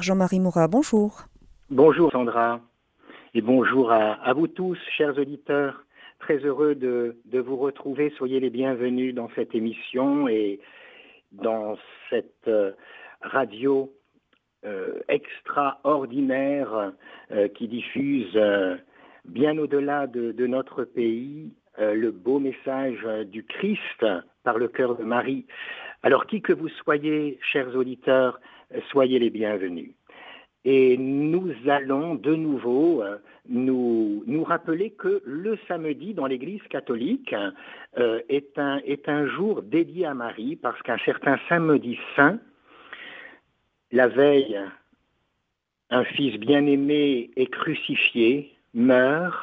Jean-Marie Mourat, bonjour. Bonjour Sandra et bonjour à, vous tous, chers auditeurs. Très heureux de, vous retrouver. Soyez les bienvenus dans cette émission et dans cette euh, radio euh, extraordinaire euh, qui diffuse bien au-delà de, de, notre pays le beau message du Christ par le cœur de Marie. Alors qui que vous soyez, chers auditeurs, soyez les bienvenus. Et nous allons de nouveau euh, nous, rappeler que le samedi dans l'Église catholique euh, est, un, jour dédié à Marie parce qu'un certain samedi saint, la veille, un fils bien-aimé est crucifié, meurt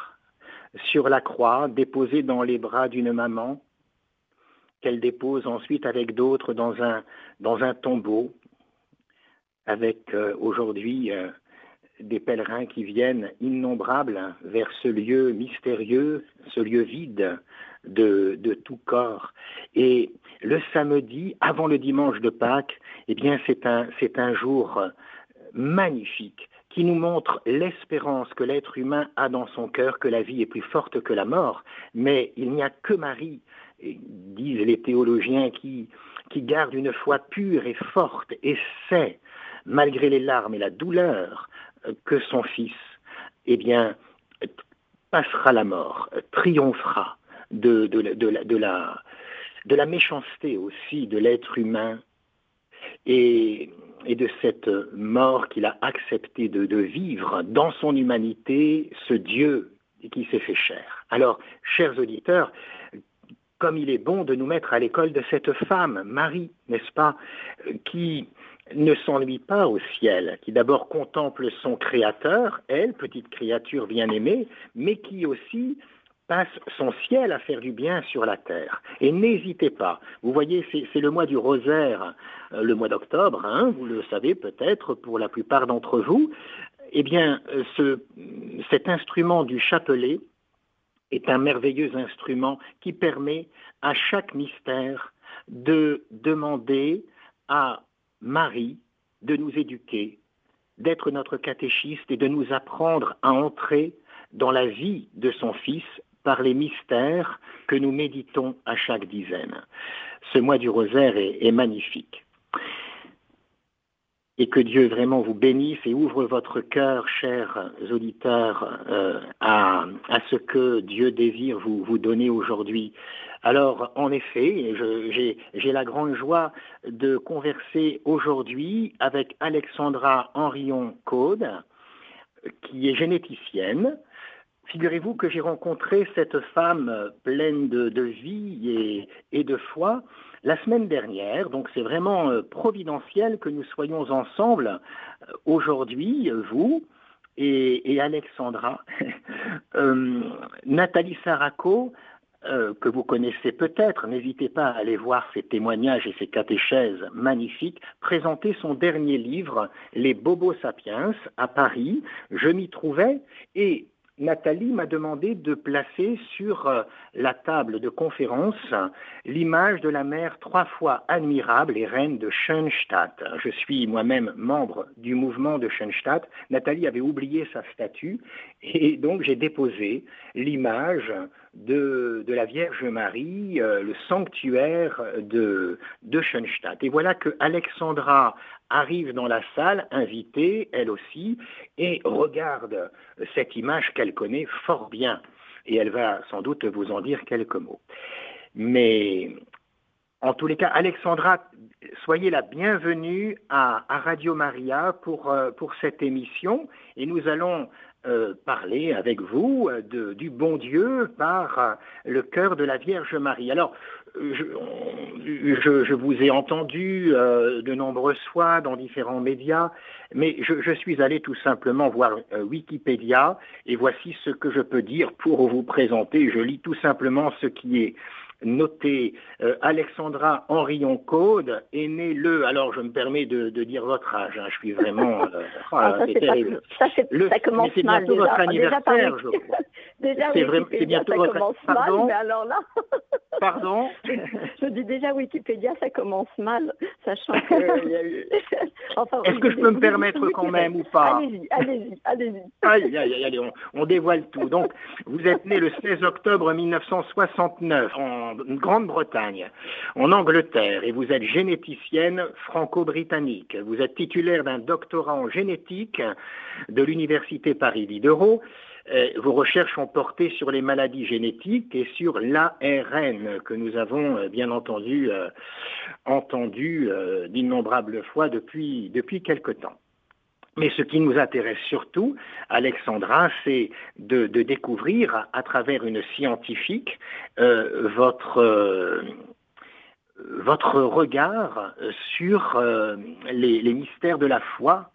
sur la croix, déposé dans les bras d'une maman, qu'elle dépose ensuite avec d'autres dans un tombeau avec euh, aujourd'hui euh, des pèlerins qui viennent innombrables vers ce lieu mystérieux, ce lieu vide de, tout corps. Et le samedi, avant le dimanche de Pâques, eh bien c'est un, c'est un jour magnifique qui nous montre l'espérance que l'être humain a dans son cœur, que la vie est plus forte que la mort. Mais il n'y a que Marie, disent les théologiens, qui, qui garde une foi pure et forte et sait malgré les larmes et la douleur, euh, que son fils, eh bien, passera la mort, triomphera de, de, la, méchanceté aussi de l'être humain et, de cette mort qu'il a accepté de, vivre dans son humanité, ce Dieu qui s'est fait chair. Alors, chers auditeurs, comme il est bon de nous mettre à l'école de cette femme, Marie, n'est-ce pas, qui ne s'ennuie pas au ciel, qui d'abord contemple son Créateur, elle, petite créature bien-aimée, mais qui aussi passe son ciel à faire du bien sur la terre. Et n'hésitez pas, vous voyez, c'est le mois du rosaire, euh, le mois d'octobre, hein, vous le savez peut-être pour la plupart d'entre vous, eh bien, euh, ce, cet instrument du chapelet est un merveilleux instrument qui permet à chaque mystère de demander à Marie de nous éduquer, d'être notre catéchiste et de nous apprendre à entrer dans la vie de son Fils par les mystères que nous méditons à chaque dizaine. Ce mois du rosaire est, magnifique. Et que Dieu vraiment vous bénisse et ouvre votre cœur, chers auditeurs, euh, à, ce que Dieu désire vous, vous donner aujourd'hui. Alors, en effet, j'ai la grande joie de converser aujourd'hui avec Alexandra Henrion-Caude, qui est généticienne. Figurez-vous que j'ai rencontré cette femme pleine de, vie et, de foi la semaine dernière, donc c'est vraiment euh, providentiel que nous soyons ensemble euh, aujourd'hui, vous et, Alexandra. Euh, Nathalie Saraco euh, que vous connaissez peut-être, n'hésitez pas à aller voir ses témoignages et ses catéchèses magnifiques, présenter son dernier livre, Les Bobos Sapiens, à Paris. Je m'y trouvais et Nathalie m'a demandé de placer sur euh, la table de conférence l'image de la mère trois fois admirable et reine de Schoenstatt. Je suis moi-même membre du mouvement de Schoenstatt. Nathalie avait oublié sa statue et donc j'ai déposé l'image de, la Vierge Marie, euh, le sanctuaire de, de. Et voilà que Alexandra arrive dans la salle, invitée, elle aussi, et regarde cette image qu'elle connaît fort bien. Et elle va sans doute vous en dire quelques mots. Mais en tous les cas, Alexandra, soyez la bienvenue à, Radio Maria pour, euh, pour cette émission. Et nous allons euh, parler avec vous de, du bon Dieu par le cœur de la Vierge Marie. Alors, je, vous ai entendu euh, de nombreuses fois dans différents médias, mais je, suis allé tout simplement voir euh, Wikipédia et voici ce que je peux dire pour vous présenter. Je lis tout simplement ce qui est noter. Euh, Alexandra Henrion Code est née le, alors je me permets de, dire votre âge, hein, je suis vraiment... Euh, ah, ça, terrible. ça, ça, commence c'est bientôt votre anniversaire, je crois. déjà, c'est vraiment, c'est bientôt ça commence mal, mais alors là... Pardon Je dis déjà Wikipédia, ça commence mal, sachant eu... enfin, Est-ce que je peux me permettre quand même ou pas Allez-y, allez-y, allez-y. Aïe, aïe, allez, on, on dévoile tout. Donc, vous êtes né le 16 octobre 1969 en Grande-Bretagne, en Angleterre, et vous êtes généticienne franco-britannique. Vous êtes titulaire d'un doctorat en génétique de l'Université Paris Diderot. Euh, vos recherches ont porté sur les maladies génétiques et sur l'ARN que nous avons euh, bien entendu euh, entendu d'innombrables fois depuis quelque temps. Mais ce qui nous intéresse surtout, Alexandra, c'est de, découvrir à, travers une scientifique euh, votre, euh, votre regard sur euh, les, mystères de la foi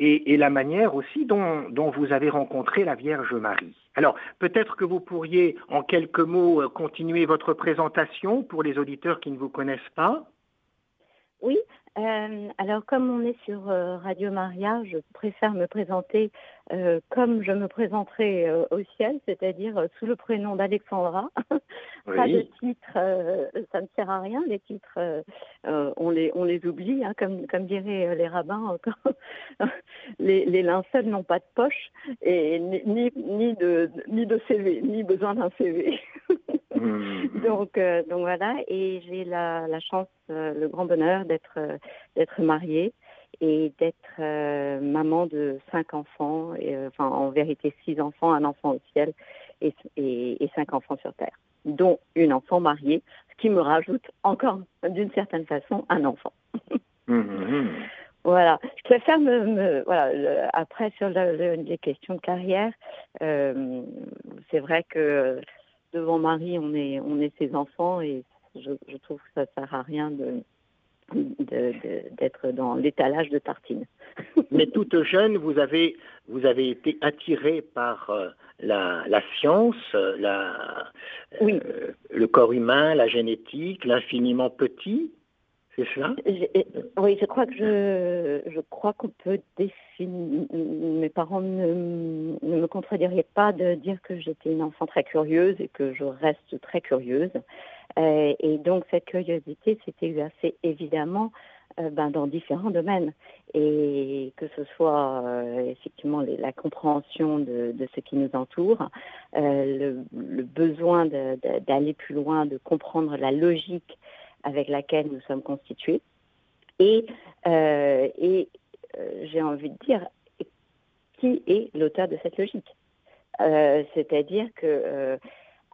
et, la manière aussi dont, dont, vous avez rencontré la Vierge Marie. Alors, peut-être que vous pourriez en quelques mots continuer votre présentation pour les auditeurs qui ne vous connaissent pas. Oui, euh, alors, comme on est sur euh, Radio Maria, je préfère me présenter euh, comme je me présenterai au ciel, c'est-à-dire sous le prénom d'Alexandra. Pas de titre, ça ne sert à rien. Les titres, on les on les oublie, hein, comme comme diraient les rabbins. les, les linceuls n'ont pas de poche et ni ni de ni de CV, ni besoin d'un CV. Mmh. donc, euh, donc voilà, et j'ai la, la, chance, euh, le grand bonheur d'être euh, d'être mariée et d'être maman de cinq enfants, et, enfin en vérité six enfants, un enfant au ciel et, et, cinq enfants sur terre, dont une enfant mariée, ce qui me rajoute encore d'une certaine façon un enfant. Mmh. Voilà, je préfère me, me voilà. après sur les questions de carrière, c'est vrai que devant Marie, on est, on est ses enfants et je, trouve que ça sert à rien de d'être dans l'étalage de tartines. Mais toute jeune, vous avez, vous avez été attirée par euh, la, la, science, la, oui. Euh, le corps humain, la génétique, l'infiniment petit. Oui, je crois que je, crois qu'on peut définir. Mes parents ne, me contrediraient pas de dire que j'étais une enfant très curieuse et que je reste très curieuse. Euh, et donc cette curiosité s'est exercée évidemment euh, ben, dans différents domaines et que ce soit euh, effectivement la compréhension de, ce qui nous entoure, le, besoin d'aller plus loin, de comprendre la logique avec laquelle nous sommes constitués. Et, euh, et euh, j'ai envie de dire, qui est l'auteur de cette logique? Euh, C'est-à-dire que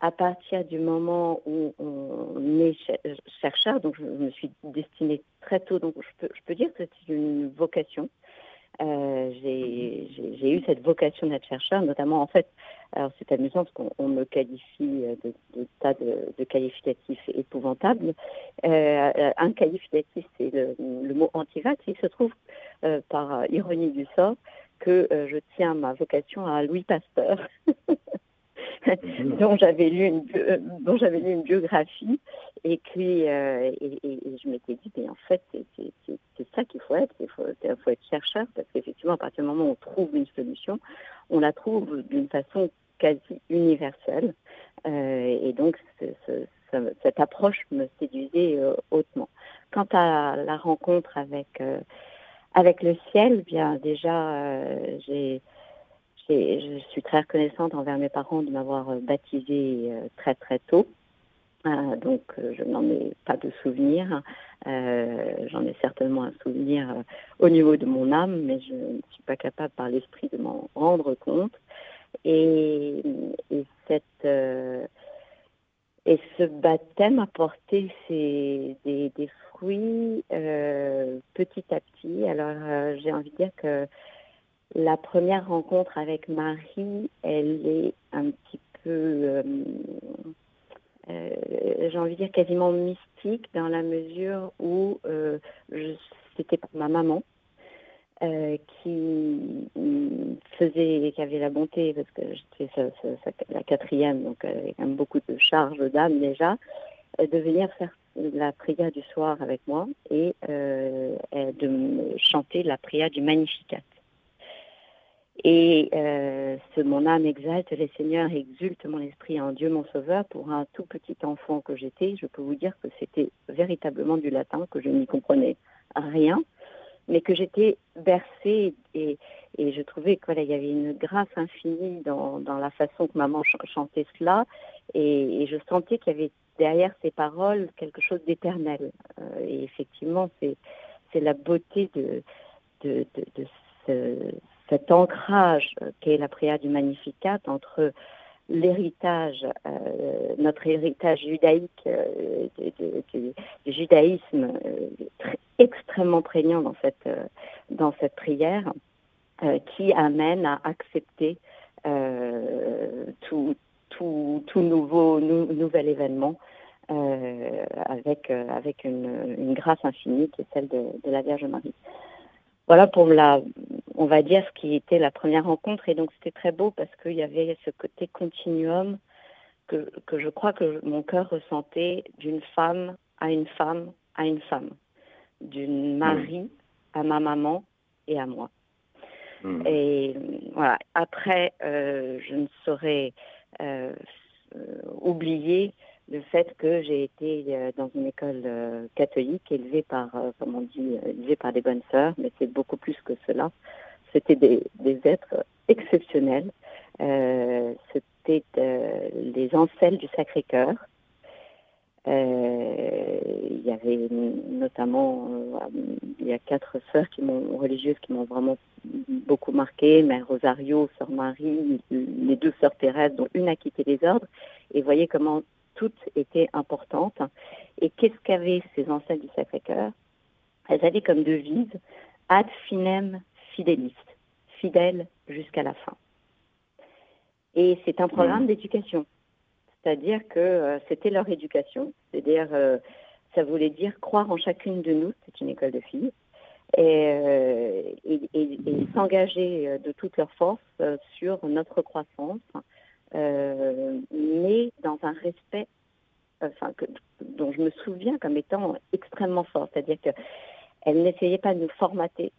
à partir du moment où on est chercheur, donc je me suis destinée très tôt, donc je peux, je peux dire que c'est une vocation. Euh, j'ai eu cette vocation d'être chercheur, notamment en fait, alors c'est amusant parce qu'on me qualifie de, de tas de, de, qualificatifs épouvantables. Euh, un qualificatif, c'est le, le, mot antivax. Il se trouve, euh, par ironie du sort, que euh, je tiens ma vocation à Louis Pasteur. dont j'avais lu une euh, dont j'avais lu une biographie. Et puis euh, et, je m'étais dit mais en fait c'est ça qu'il faut être. Il faut, être chercheur parce qu'effectivement à partir du moment où on trouve une solution on la trouve d'une façon quasi universelle. Euh, et donc ce, ce, cette approche me séduisait hautement. Quant à la rencontre avec avec le ciel bien déjà j'ai je suis très reconnaissante envers mes parents de m'avoir euh, baptisée euh, très très tôt. Euh, donc je n'en ai pas de souvenir. J'en ai certainement un souvenir au niveau de mon âme, mais je ne suis pas capable par l'esprit de m'en rendre compte. Et, et ce baptême a porté des fruits petit à petit. Alors j'ai envie de dire que la première rencontre avec Marie, elle est un petit peu, euh, euh, j'ai envie de dire quasiment mystique dans la mesure où euh, c'était pour ma maman qui faisait, qui avait la bonté, parce que j'étais la quatrième, donc avec quand même beaucoup de charges d'âme déjà, de venir faire la prière du soir avec moi et de chanter la prière du Magnificat. Et euh, ce mon âme exalte les seigneurs, exulte mon esprit en Dieu mon sauveur. Pour un tout petit enfant que j'étais, je peux vous dire que c'était véritablement du latin, que je n'y comprenais rien, mais que j'étais bercée et, et, je trouvais qu'il y avait une grâce infinie dans, dans la façon que maman chantait cela. Et, et je sentais qu'il y avait derrière ces paroles quelque chose d'éternel. Euh, et effectivement, c'est la beauté de, de, de, de ce cet ancrage euh, qu'est la prière du Magnificat entre l'héritage, euh, notre héritage judaïque, euh, du, judaïsme extrêmement prégnant dans cette, prière, qui amène à accepter tout, nouveau, nouvel événement avec, une, grâce infinie qui est celle de la Vierge Marie voilà pour la, on va dire ce qui était la première rencontre. Et donc c'était très beau parce qu'il y avait ce côté continuum que, que je crois que mon cœur ressentait d'une femme à une femme à une femme, d'une Marie à ma maman et à moi. Hmm. Et voilà. Après, euh, je ne saurais euh, oublier le fait que j'ai été euh, dans une école euh, catholique élevée par, euh, comme on dit, élevée par des bonnes sœurs, mais c'est beaucoup plus que cela. C'était des, êtres exceptionnels. C'était les ancelles du Sacré-Cœur. il y avait notamment, y a quatre sœurs religieuses qui m'ont vraiment beaucoup marqué, Mère Rosario, Sœur Marie, les deux sœurs Thérèse, dont une a quitté les ordres. Et voyez comment toutes étaient importantes. Et qu'est-ce qu'avaient ces ancêtres du Sacré-Cœur? Elles avaient comme devise ad finem fidelis, fidèle jusqu'à la fin. Et c'est un programme mmh. d'éducation, c'est-à-dire que euh, c'était leur éducation, c'est-à-dire euh, ça voulait dire croire en chacune de nous, c'est une école de filles, et, euh, et s'engager de toute leur force sur notre croissance, mais dans un respect dont je me souviens comme étant extrêmement fort. C'est-à-dire qu'elle n'essayait pas de nous formater.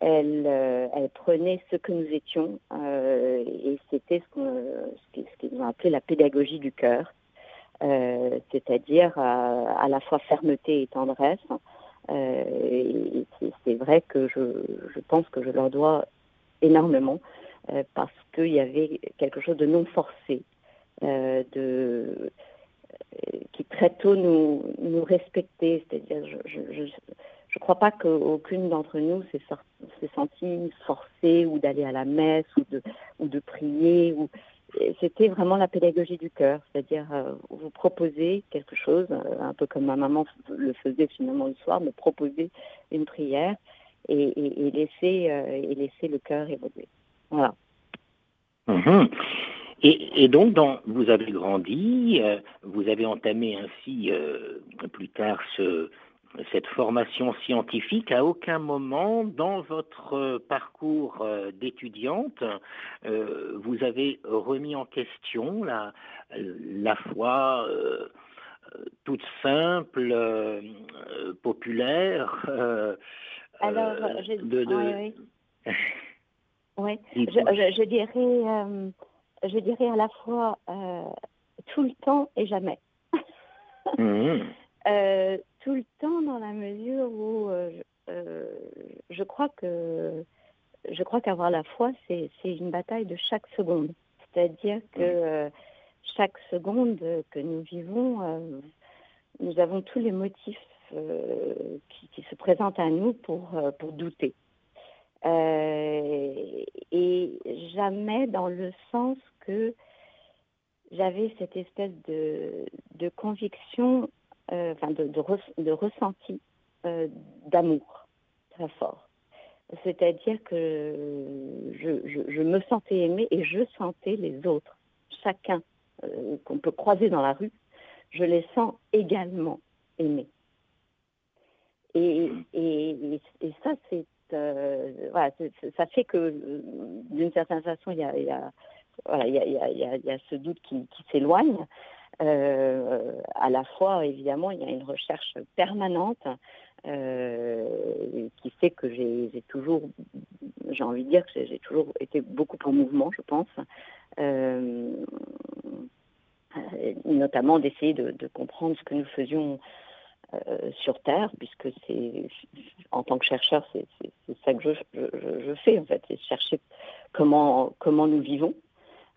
Elle, euh, prenait ce que nous étions euh, et c'était ce qu'ils ont appelé la pédagogie du cœur, euh, c'est-à-dire à la fois fermeté et tendresse. c'est vrai que je pense que je leur dois énormément. Euh, parce qu'il y avait quelque chose de non forcé, euh, de, euh, qui très tôt nous, nous respectait. C'est-à-dire, je ne crois pas qu'aucune d'entre nous s'est, sentie forcée ou d'aller à la messe ou de, ou de prier. C'était vraiment la pédagogie du cœur, c'est-à-dire vous proposer quelque chose, un peu comme ma maman le faisait finalement le soir, me proposer une prière et, et, et laisser, et laisser le cœur évoluer. Voilà. Mhm. Et, donc, dans, vous avez grandi, euh, vous avez entamé ainsi euh, plus tard ce, cette formation scientifique. À aucun moment dans votre parcours euh, d'étudiante, vous avez remis en question la, la foi toute simple, populaire. Alors, de, Oui, je, je, dirais, euh, je dirais à la fois euh, tout le temps et jamais. Mmh. euh, tout le temps dans la mesure où je crois que je crois qu'avoir la foi, c'est une bataille de chaque seconde. C'est-à-dire que mmh. chaque seconde que nous vivons, nous avons tous les motifs qui, qui, se présentent à nous pour, pour douter. Euh, et jamais dans le sens que j'avais cette espèce de, conviction, euh, enfin de, ressenti euh, d'amour très fort. C'est-à-dire que je, me sentais aimée et je sentais les autres, chacun qu'on peut croiser dans la rue, je les sens également aimés. Et, ça, c'est voilà, ça fait que, euh, d'une certaine façon, il y a, voilà, il y a, ce doute qui, s'éloigne. à la fois, évidemment, il y a une recherche permanente qui fait que j'ai toujours, j'ai envie de dire que j'ai toujours été beaucoup en mouvement, je pense. notamment d'essayer de, de, comprendre ce que nous faisions euh, sur Terre, puisque c'est en tant que chercheur, c'est ça que je, fais en fait, c'est chercher comment comment nous vivons,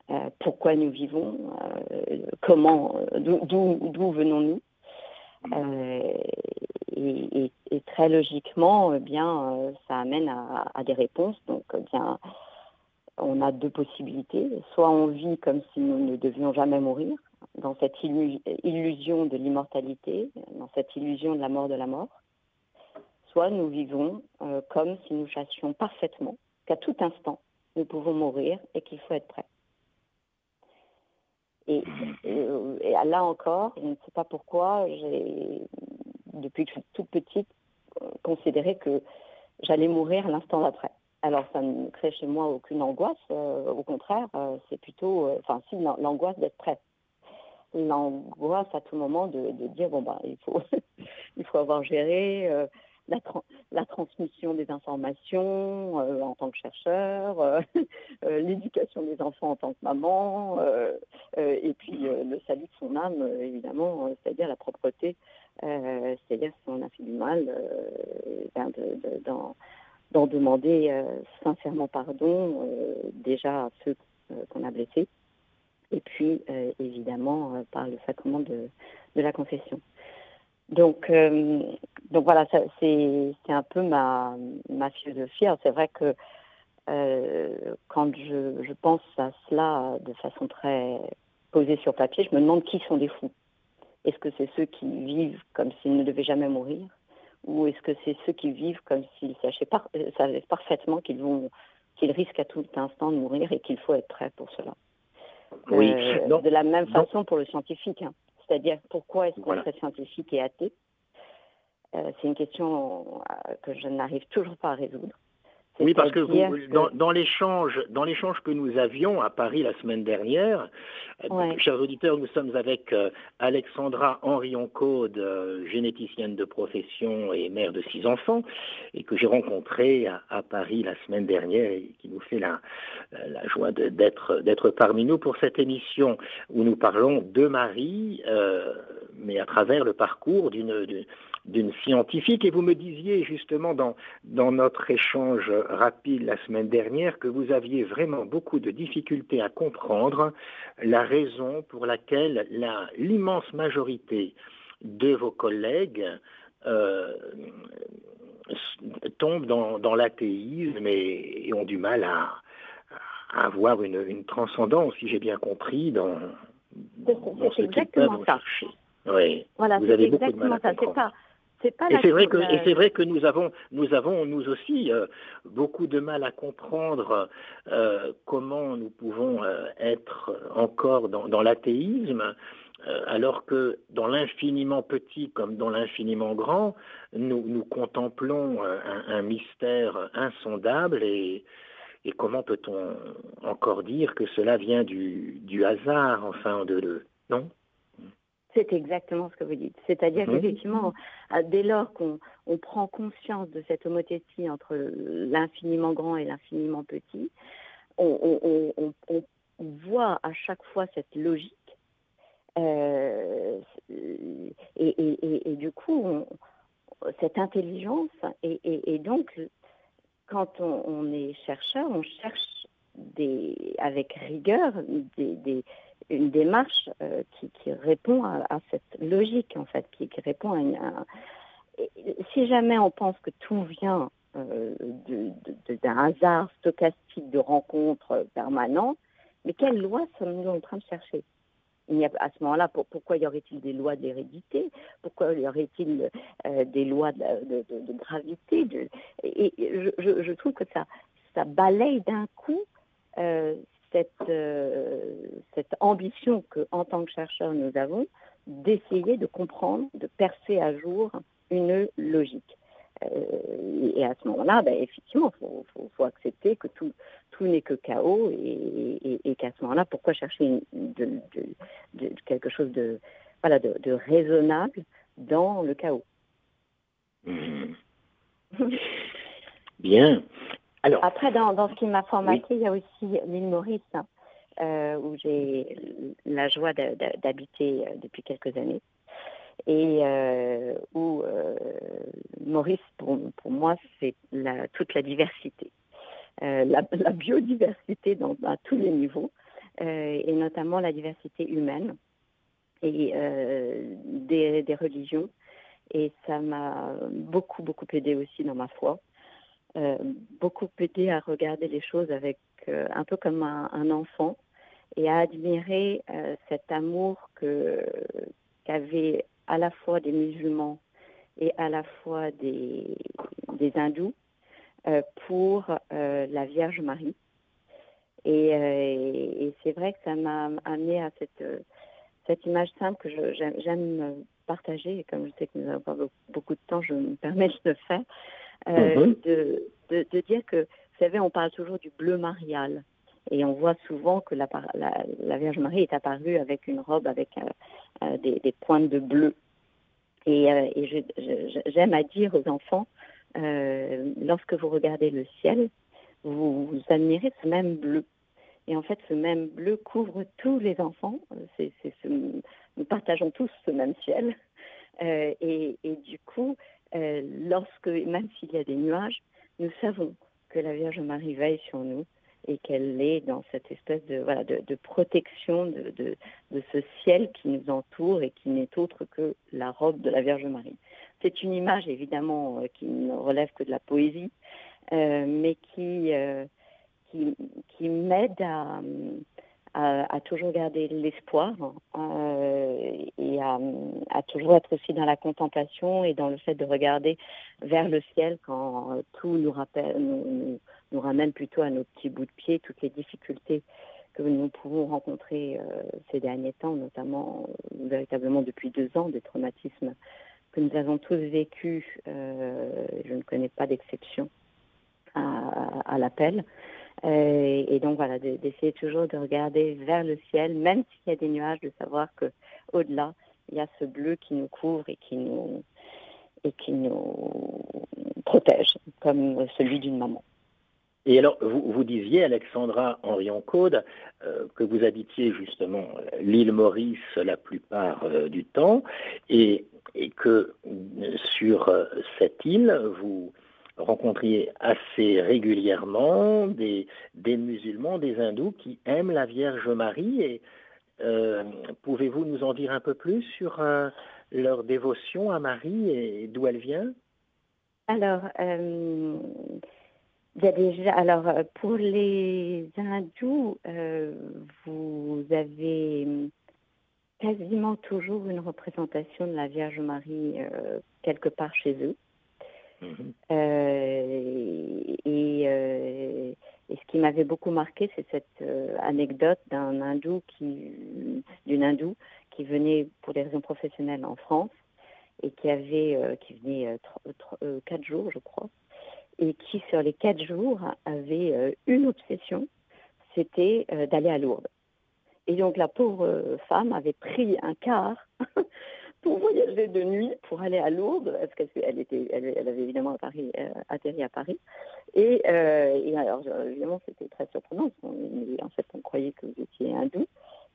euh, pourquoi nous vivons, euh, comment d'où venons-nous. Et, très logiquement, eh bien, ça amène à, à, des réponses. Donc, eh bien, on a deux possibilités. Soit on vit comme si nous ne devions jamais mourir, dans cette illusion de l'immortalité, dans cette illusion de la mort de la mort, soit nous vivons euh, comme si nous chassions parfaitement qu'à tout instant, nous pouvons mourir et qu'il faut être prêt. Et, là encore, je ne sais pas pourquoi, j'ai, depuis que je suis toute petite, considéré que j'allais mourir l'instant d'après. Alors, ça ne crée chez moi aucune angoisse. Euh, au contraire, euh, c'est plutôt, enfin, l'angoisse d'être prêt l'angoisse à tout moment de, dire bon bah il faut il faut avoir géré euh, la, la, transmission des informations euh, en tant que chercheur, euh, l'éducation des enfants en tant que maman, et puis le salut de son âme évidemment, c'est-à-dire la propreté, c'est-à-dire si on a fait du mal, ben d'en demander sincèrement pardon déjà à ceux qu'on a blessés et puis euh, évidemment euh, par le sacrement de, la confession. Donc, euh, donc voilà, c'est un peu ma, philosophie. C'est vrai que quand je, pense à cela de façon très posée sur papier, je me demande qui sont des fous. Est-ce que c'est ceux qui vivent comme s'ils ne devaient jamais mourir Ou est-ce que c'est ceux qui vivent comme s'ils savaient parfaitement qu'ils qu'ils risquent à tout instant de mourir et qu'il faut être prêt pour cela? Oui. Euh, de la même façon pour le scientifique. Hein. C'est-à-dire pourquoi est-ce qu'on serait scientifique et athée? Euh, C'est une question euh, que je n'arrive toujours pas à résoudre. Oui, parce que, vous, dans, dans l'échange, dans l'échange que nous avions à Paris la semaine dernière, chers auditeurs, nous sommes avec Alexandra Henrion-Caude, généticienne de profession et mère de six enfants, et que j'ai rencontrée à, Paris la semaine dernière et qui nous fait la, la joie d'être d'être parmi nous pour cette émission où nous parlons de Marie, mais à travers le parcours d'une d'une scientifique. Et vous me disiez justement dans, dans notre échange rapide la semaine dernière que vous aviez vraiment beaucoup de difficultés à comprendre la raison pour laquelle l'immense majorité de vos collègues euh, tombent dans, dans l'athéisme et, ont du mal à, avoir une, une, transcendance, si j'ai bien compris, dans, dans ce qu'ils peuvent chercher. Oui. Voilà, vous avez beaucoup de mal à et c'est vrai que et c'est vrai que nous avons nous avons nous aussi euh, beaucoup de mal à comprendre euh, comment nous pouvons euh, être encore dans, dans l'athéisme alors que dans l'infiniment petit comme dans l'infiniment grand, nous, nous contemplons un, un, mystère insondable et, et comment peut-on encore dire que cela vient du, du hasard, enfin de, de non? C'est exactement ce que vous dites. C'est-à-dire mhm. qu'effectivement, euh, dès lors qu'on prend conscience de cette homothétie entre l'infiniment grand et l'infiniment petit, on, voit à chaque fois cette logique. Euh, et, du coup, cette intelligence, et, donc, quand on, est chercheur, on cherche des, avec rigueur des, une démarche euh, qui, répond à, cette logique, en fait, qui, répond à une. si jamais on pense que tout vient euh, d'un hasard stochastique de rencontres permanentes, mais quelle loi sommes-nous en train de chercher? Il y a, à ce moment-là, pour, pourquoi y aurait-il des lois d'hérédité? Pourquoi y aurait-il euh, des lois de, gravité? Et, je, trouve que ça, ça balaye d'un coup euh, cette, euh, cette ambition que, en tant que chercheur, nous avons d'essayer de comprendre, de percer à jour une logique. Euh, et à ce moment-là, ben, effectivement, il faut, accepter que tout, n'est que chaos et, qu'à ce moment-là, pourquoi chercher quelque chose de, raisonnable dans le chaos? Mmh. Bien. Alors, Après, dans, ce qui m'a formaté, il y a aussi l'île Maurice, hein, euh, où j'ai la joie d'habiter euh, depuis quelques années. Et euh, où Maurice, pour, moi, c'est toute la diversité. La, biodiversité dans, à tous les niveaux, et notamment la diversité humaine et des, des religions. Et ça m'a beaucoup, beaucoup aidé aussi dans ma foi. Euh, beaucoup aidé à regarder les choses avec euh, un peu comme un, enfant et à admirer euh, cet amour que qu'avaient à la fois des musulmans et à la fois des, hindous pour la Vierge Marie. Et, c'est vrai que ça m'a amené à cette, cette image simple que j'aime partager. Et comme je sais que nous n'avons pas beaucoup de temps, je me permets de le faire. Euh, mhm. de, de, dire que, vous savez, on parle toujours du bleu marial. Et on voit souvent que la, la, Vierge Marie est apparue avec une robe avec euh, euh, des, des, pointes de bleu. Et, et j'aime à dire aux enfants, lorsque vous regardez le ciel, vous, vous, admirez ce même bleu. Et en fait, ce même bleu couvre tous les enfants. Ce, nous partageons tous ce même ciel. et, et, du coup, euh, lorsque, même s'il y a des nuages, nous savons que la Vierge Marie veille sur nous et qu'elle est dans cette espèce de, voilà, de, protection de, de, ce ciel qui nous entoure et qui n'est autre que la robe de la Vierge Marie. C'est une image évidemment euh, qui ne relève que de la poésie, euh, mais qui, qui, qui m'aide à, à, toujours garder l'espoir euh, et à, toujours être aussi dans la contemplation et dans le fait de regarder vers le ciel quand tout nous, rappelle, nous, nous, ramène plutôt à nos petits bouts de pied, toutes les difficultés que nous pouvons rencontrer euh, ces derniers temps, notamment euh, véritablement depuis deux ans, des traumatismes que nous avons tous vécus. je ne connais pas d'exception à, à l'appel. Euh, et donc voilà, d'essayer toujours de regarder vers le ciel, même s'il y a des nuages, de savoir que au-delà, il y a ce bleu qui nous couvre et qui nous et qui nous protège, comme celui d'une maman. Et alors, vous, vous disiez, Alexandra Henrion-Caude, euh, que vous habitiez justement l'île Maurice la plupart euh, du temps, et, et que sur cette île, vous, rencontriez assez régulièrement des, musulmans, des hindous qui aiment la Vierge Marie. Et euh, pouvez-vous nous en dire un peu plus sur euh, leur dévotion à Marie et d'où elle vient? Alors, euh, y a déjà. Alors, pour les hindous, vous avez quasiment toujours une représentation de la Vierge Marie quelque part chez eux. Mhm. Euh, euh, et, ce qui m'avait beaucoup marqué, c'est cette euh, anecdote d'un hindou qui, d'une hindoue qui venait pour des raisons professionnelles en France et qui avait, qui venait quatre jours, je crois, et qui sur les quatre jours avait une obsession, c'était d'aller à Lourdes. Et donc la pauvre femme avait pris un quart pour voyager de nuit, pour aller à Lourdes, parce qu'elle était, elle, avait évidemment Paris, euh, atterri à Paris. Et, euh, et alors, évidemment, c'était très surprenant. en fait, on croyait que vous étiez hindou.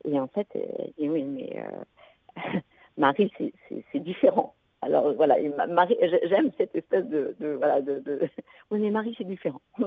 Et en fait, elle dit oui, mais euh, Marie, c'est différent. Alors voilà, Marie, j'aime cette espèce de, de voilà de, de, oui mais Marie c'est différent.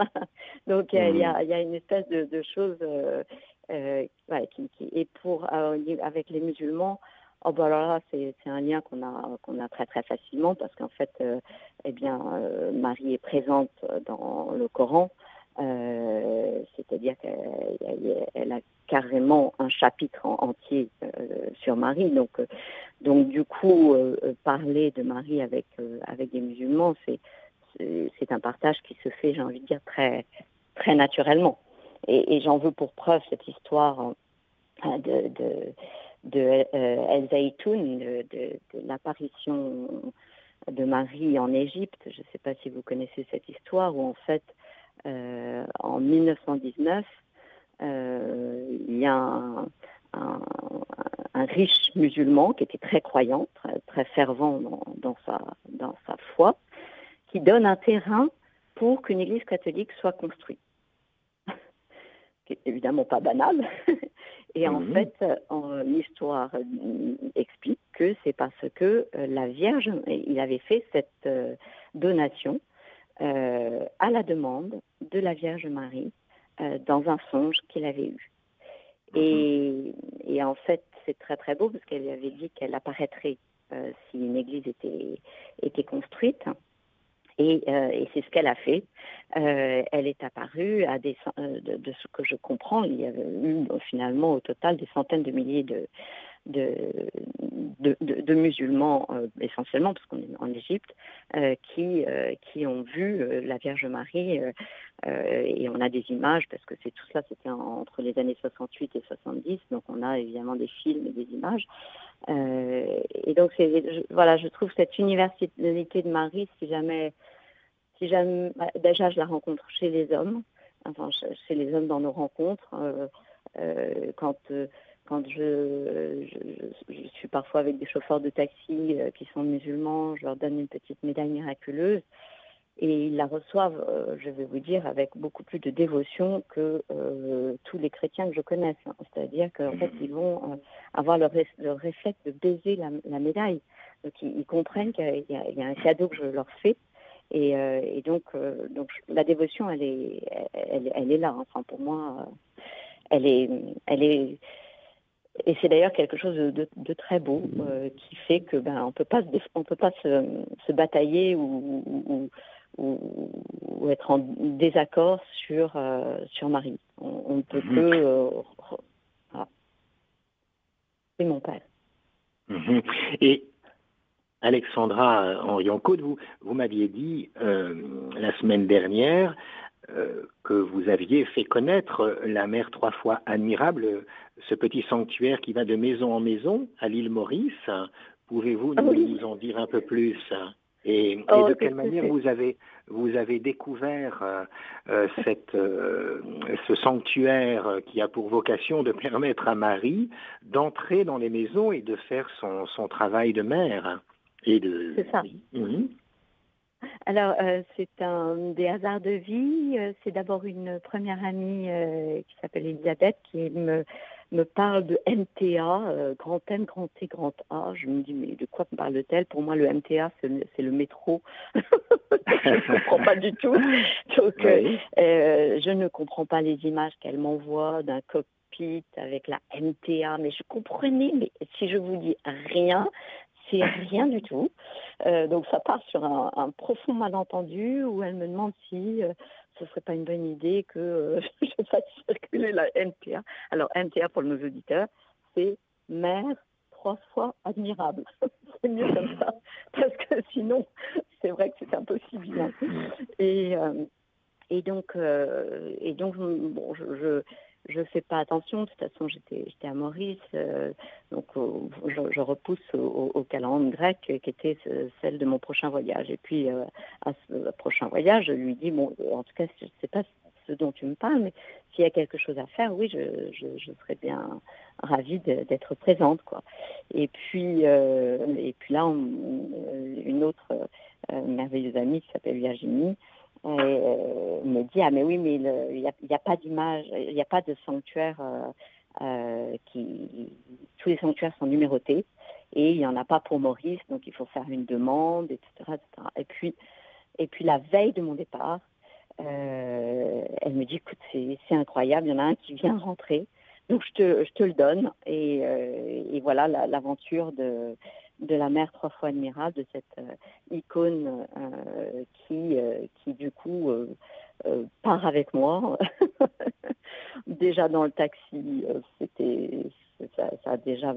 Donc il y, a, il y a une espèce de, de chose euh, euh, qui, qui est pour avec les musulmans Oh bah là, c'est un lien qu'on a a très très facilement parce qu'en fait, euh, eh bien, euh, Marie est présente dans le Coran, euh, c'est-à-dire qu'elle a carrément un chapitre entier sur Marie. Donc, donc du coup, parler de Marie avec avec des musulmans, c'est un partage qui se fait, j'ai envie de dire, très très naturellement. Et, j'en veux pour preuve cette histoire de de euh, El Zaytoun, de, de, l'apparition de Marie en Égypte. Je ne sais pas si vous connaissez cette histoire où en fait en 1919, il y a un, riche musulman qui était très croyant, très, fervent dans, sa, dans sa foi, qui donne un terrain pour qu'une église catholique soit construite. évidemment pas banal. Et en mhm. fait, l'histoire explique que c'est parce que euh, la Vierge, il avait fait cette euh, donation euh, à la demande de la Vierge Marie dans un songe qu'il avait eu. Mhm. Et, en fait, c'est très très beau parce qu'elle avait dit qu'elle apparaîtrait si une église était, était construite. Et, euh, et c'est ce qu'elle a fait. Euh, elle est apparue à des, euh, de, de, ce que je comprends, il y a eu finalement au total des centaines de milliers de, de, musulmans, euh, essentiellement, parce qu'on est en Égypte, euh, qui, euh, qui ont vu la Vierge Marie. et on a des images, parce que c'est tout cela, c'était entre les années 68 et 70, donc on a évidemment des films et des images. et donc, c'est, voilà, je trouve cette universalité de Marie, si jamais, si bah, déjà je la rencontre chez les hommes, enfin chez les hommes dans nos rencontres, quand quand je, je, suis parfois avec des chauffeurs de taxi euh, qui sont musulmans, je leur donne une petite médaille miraculeuse et ils la reçoivent, euh, je vais vous dire, avec beaucoup plus de dévotion que euh, tous les chrétiens que je connaisse. Hein. C'est-à-dire qu'en fait, ils vont avoir le, réflexe de baiser la, médaille. Donc, ils, comprennent qu'il y, a un cadeau que je leur fais. Et, et donc, donc, la dévotion, elle est, elle, elle est là. Enfin, pour moi, elle est, elle est et c'est d'ailleurs quelque chose de, très beau euh, qui fait que ben on peut pas on peut pas se, batailler ou, ou, être en désaccord sur euh, sur Marie. On, ne peut mhm. que euh, c'est mon père. Mhm. Et Alexandra Henrion-Côte, vous, vous m'aviez dit la semaine dernière que vous aviez fait connaître la mer trois fois admirable, ce petit sanctuaire qui va de maison en maison à l'île Maurice. Pouvez-vous ah nous, en dire un peu plus et, oh, de quelle manière vous avez vous avez découvert euh, euh, cette, ce sanctuaire qui a pour vocation de permettre à Marie d'entrer dans les maisons et de faire son, son travail de mère et de. C'est ça. Mhm. Alors, euh, c'est un des hasards de vie. Euh, c'est d'abord une première amie euh, qui s'appelle Elisabeth qui me, me parle de MTA, grand M, grand T, grand A. Je me dis, mais de quoi me parle-t-elle? Pour moi, le MTA, c'est le, métro. je ne comprends pas du tout. Donc, je ne comprends pas les images qu'elle m'envoie d'un cockpit avec la MTA, mais je comprenais, mais si je vous dis rien, c'est rien du tout. Euh, donc ça part sur un, profond malentendu où elle me demande si euh, ce serait pas une bonne idée que euh, je fasse la MTA. Alors MTA pour nos auditeurs, c'est mère trois fois admirable. c'est mieux comme ça parce que sinon c'est vrai que c'est impossible. Hein. Et et donc et donc bon je je ne fais pas attention. De toute façon, j'étais, j'étais à Maurice, euh, donc je, repousse au, calendrier grec qui était celle de mon prochain voyage. Et puis euh, à ce prochain voyage, je lui dis bon, en tout cas, je ne sais pas ce dont tu me parles, mais s'il y a quelque chose à faire, oui, je, je, serais bien ravie d'être présente, quoi. Et puis euh, et puis là, une autre merveilleuse amie qui s'appelle Virginie euh, me dit ah mais oui mais il n'y a, pas d'image, il n'y a pas de sanctuaire euh, euh, qui tous les sanctuaires sont numérotés et il n'y en a pas pour Maurice donc il faut faire une demande etc et puis et puis la veille de mon départ euh, elle me dit écoute c'est incroyable il y en a un qui vient rentrer donc je te, je le donne et, et voilà l'aventure de la mère trois fois admirable, de cette euh, icône euh, qui, euh, du coup part avec moi. déjà dans le taxi, c'était ça, a déjà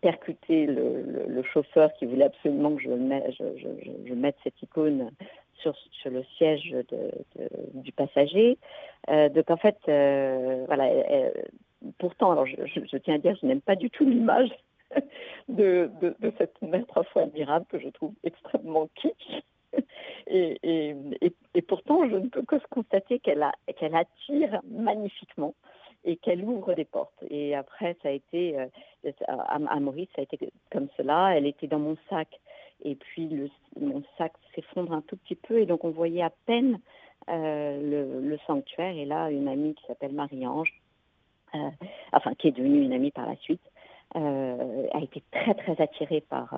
percuté le, chauffeur qui voulait absolument que je, je, mette cette icône sur, le siège du passager. donc en fait, voilà. pourtant, alors je, tiens à dire, je n'aime pas du tout l'image de, cette mère trois fois admirable que je trouve extrêmement kitsch. et, pourtant, je ne peux que constater qu'elle attire magnifiquement et qu'elle ouvre des portes. Et après, ça a été, euh, à, Maurice, ça a été comme cela. Elle était dans mon sac et puis le, mon sac s'effondre un tout petit peu et donc on voyait à peine euh, le, sanctuaire. Et là, une amie qui s'appelle Marie-Ange, euh, enfin qui est devenue une amie par la suite, a été très très attirée par,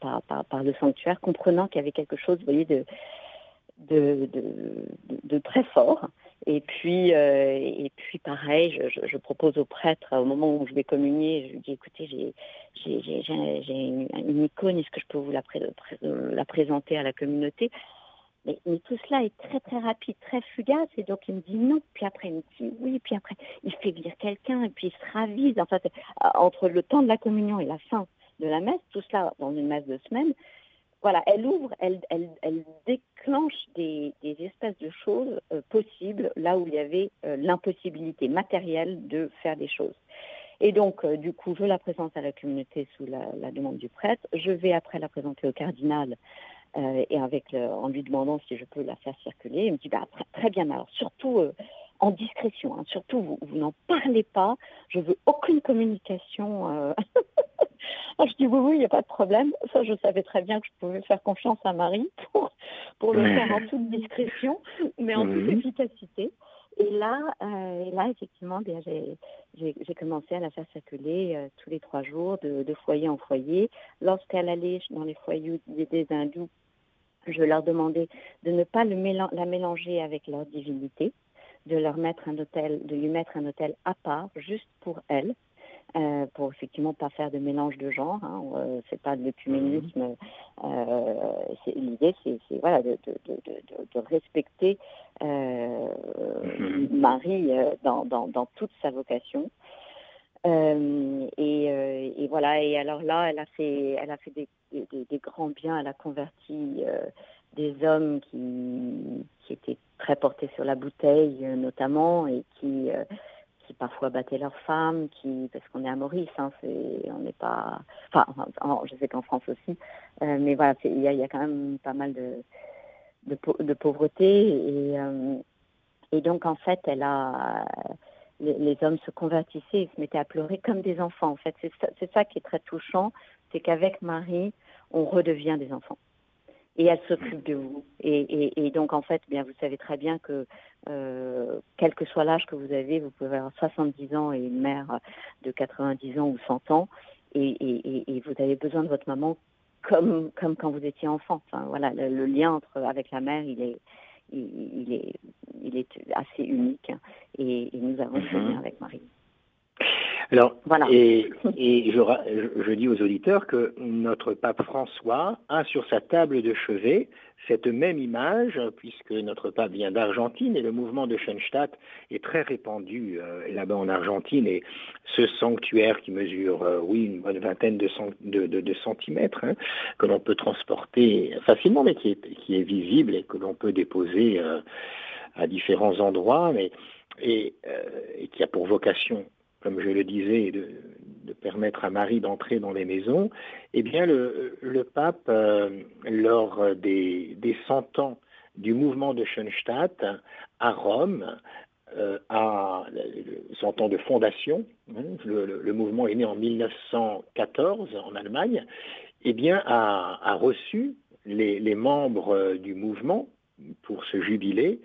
par, par, le sanctuaire, comprenant qu'il y avait quelque chose, vous voyez, de, de, très fort. Et puis, euh, et puis pareil, je, propose au prêtre, au moment où je vais communier, je lui dis, écoutez, j'ai une, une, icône, est-ce que je peux vous la, la présenter à la communauté? Mais, tout cela est très très rapide, très fugace, et donc il me dit non, puis après il me dit oui, puis après il fait venir quelqu'un, et puis il se ravise. En fait, entre le temps de la communion et la fin de la messe, tout cela dans une messe de semaine, voilà, elle ouvre, elle, elle, elle déclenche des, des, espèces de choses euh, possibles là où il y avait euh, l'impossibilité matérielle de faire des choses. Et donc, euh, du coup, je la présente à la communauté sous la, la, demande du prêtre. Je vais après la présenter au cardinal et avec en lui demandant si je peux la faire circuler. Il me dit bah, très, bien, alors surtout en discrétion, hein, surtout vous, vous n'en parlez pas. Je veux aucune communication je dis oui, oui, il n'y a pas de problème. Ça, je savais très bien que je pouvais faire confiance à Marie pour, pour le faire en toute discrétion, mais en toute efficacité. Et là, euh, là effectivement, j'ai commencé à la faire circuler euh, tous les trois jours, de, foyer en foyer. Lorsqu'elle allait dans les foyers des hindous, je leur demandais de ne pas le la mélanger avec leur divinité, de leur mettre un hôtel, de lui mettre un hôtel à part, juste pour elle. Euh, pour effectivement pas faire de mélange de genres. Hein. Euh, c'est pas de l'œcuménisme. Euh, L'idée, c'est voilà, de, de, de, de respecter euh, mhm. Marie euh, dans, dans, dans, toute sa vocation. Et, et, voilà. Et alors là, elle a fait, elle a fait des, des, des grands biens. Elle a converti des hommes qui, qui étaient très portés sur la bouteille, notamment, et qui parfois battaient leurs femmes, qui parce qu'on est à Maurice, hein, on n'est pas, enfin, je sais qu'en France aussi, euh, mais voilà, il y a, quand même pas mal de de, pauvreté et euh, et donc en fait, elle a les, hommes se convertissaient, ils se mettaient à pleurer comme des enfants. En fait, c'est ça qui est très touchant, c'est qu'avec Marie, on redevient des enfants et elle s'occupe de vous. Et, et, et, donc, en fait, bien, vous savez très bien que euh, quel que soit l'âge que vous avez, vous pouvez avoir 70 ans et une mère de 90 ans ou 100 ans, et, et vous avez besoin de votre maman comme, comme quand vous étiez enfant. Enfin, voilà, le, lien entre, avec la mère, il est, il, est, il est assez unique, et, nous avons ce lien avec Marie. Alors, et, et je, je, dis aux auditeurs que notre pape François a sur sa table de chevet cette même image, puisque notre pape vient d'Argentine et le mouvement de Schoenstatt est très répandu euh, là-bas en Argentine. Et ce sanctuaire qui mesure, euh, oui, une bonne vingtaine de, de, de, centimètres, hein, que l'on peut transporter facilement, mais qui est, qui est visible et que l'on peut déposer euh, à différents endroits, mais, et, et qui a pour vocation comme je le disais, de, permettre à Marie d'entrer dans les maisons, eh bien, le, pape, euh, lors des, des 100 ans du mouvement de Schoenstatt à Rome, euh, à 100 ans de fondation, hein, le, mouvement est né en 1914 en Allemagne, eh bien, a, a reçu les, les membres du mouvement pour ce jubilé